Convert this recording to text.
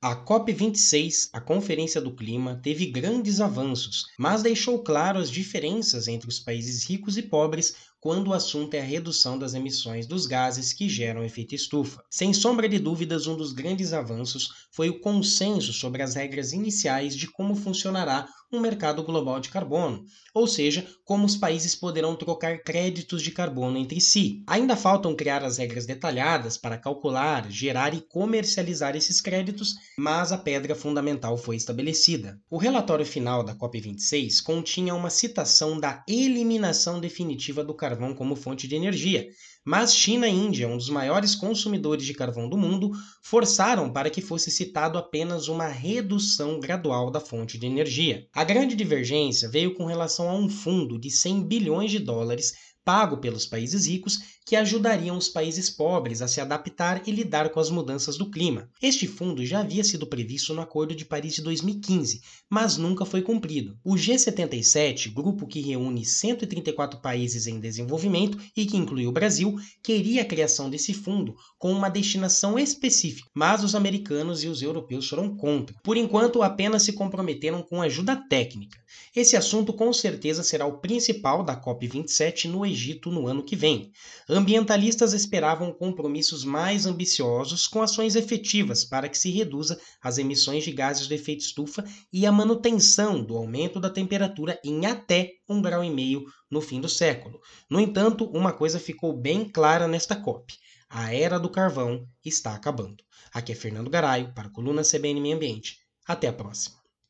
A COP26, a Conferência do Clima, teve grandes avanços, mas deixou claro as diferenças entre os países ricos e pobres quando o assunto é a redução das emissões dos gases que geram efeito estufa. Sem sombra de dúvidas, um dos grandes avanços foi o consenso sobre as regras iniciais de como funcionará um mercado global de carbono, ou seja, como os países poderão trocar créditos de carbono entre si. Ainda faltam criar as regras detalhadas para calcular, gerar e comercializar esses créditos, mas a pedra fundamental foi estabelecida. O relatório final da COP26 continha uma citação da eliminação definitiva do carvão como fonte de energia, mas China e Índia, um dos maiores consumidores de carvão do mundo, forçaram para que fosse citado apenas uma redução gradual da fonte de energia. A grande divergência veio com relação a um fundo de 100 bilhões de dólares pago pelos países ricos que ajudariam os países pobres a se adaptar e lidar com as mudanças do clima. Este fundo já havia sido previsto no Acordo de Paris de 2015, mas nunca foi cumprido. O G77, grupo que reúne 134 países em desenvolvimento e que inclui o Brasil, queria a criação desse fundo com uma destinação específica, mas os americanos e os europeus foram contra. Por enquanto, apenas se comprometeram com ajuda técnica. Esse assunto com certeza será o principal da COP27 no Egito no ano que vem. Ambientalistas esperavam compromissos mais ambiciosos com ações efetivas para que se reduza as emissões de gases do efeito estufa e a manutenção do aumento da temperatura em até um grau meio no fim do século. No entanto, uma coisa ficou bem clara nesta COP: a era do carvão está acabando. Aqui é Fernando Garaio para a coluna CBN Meio Ambiente. Até a próxima.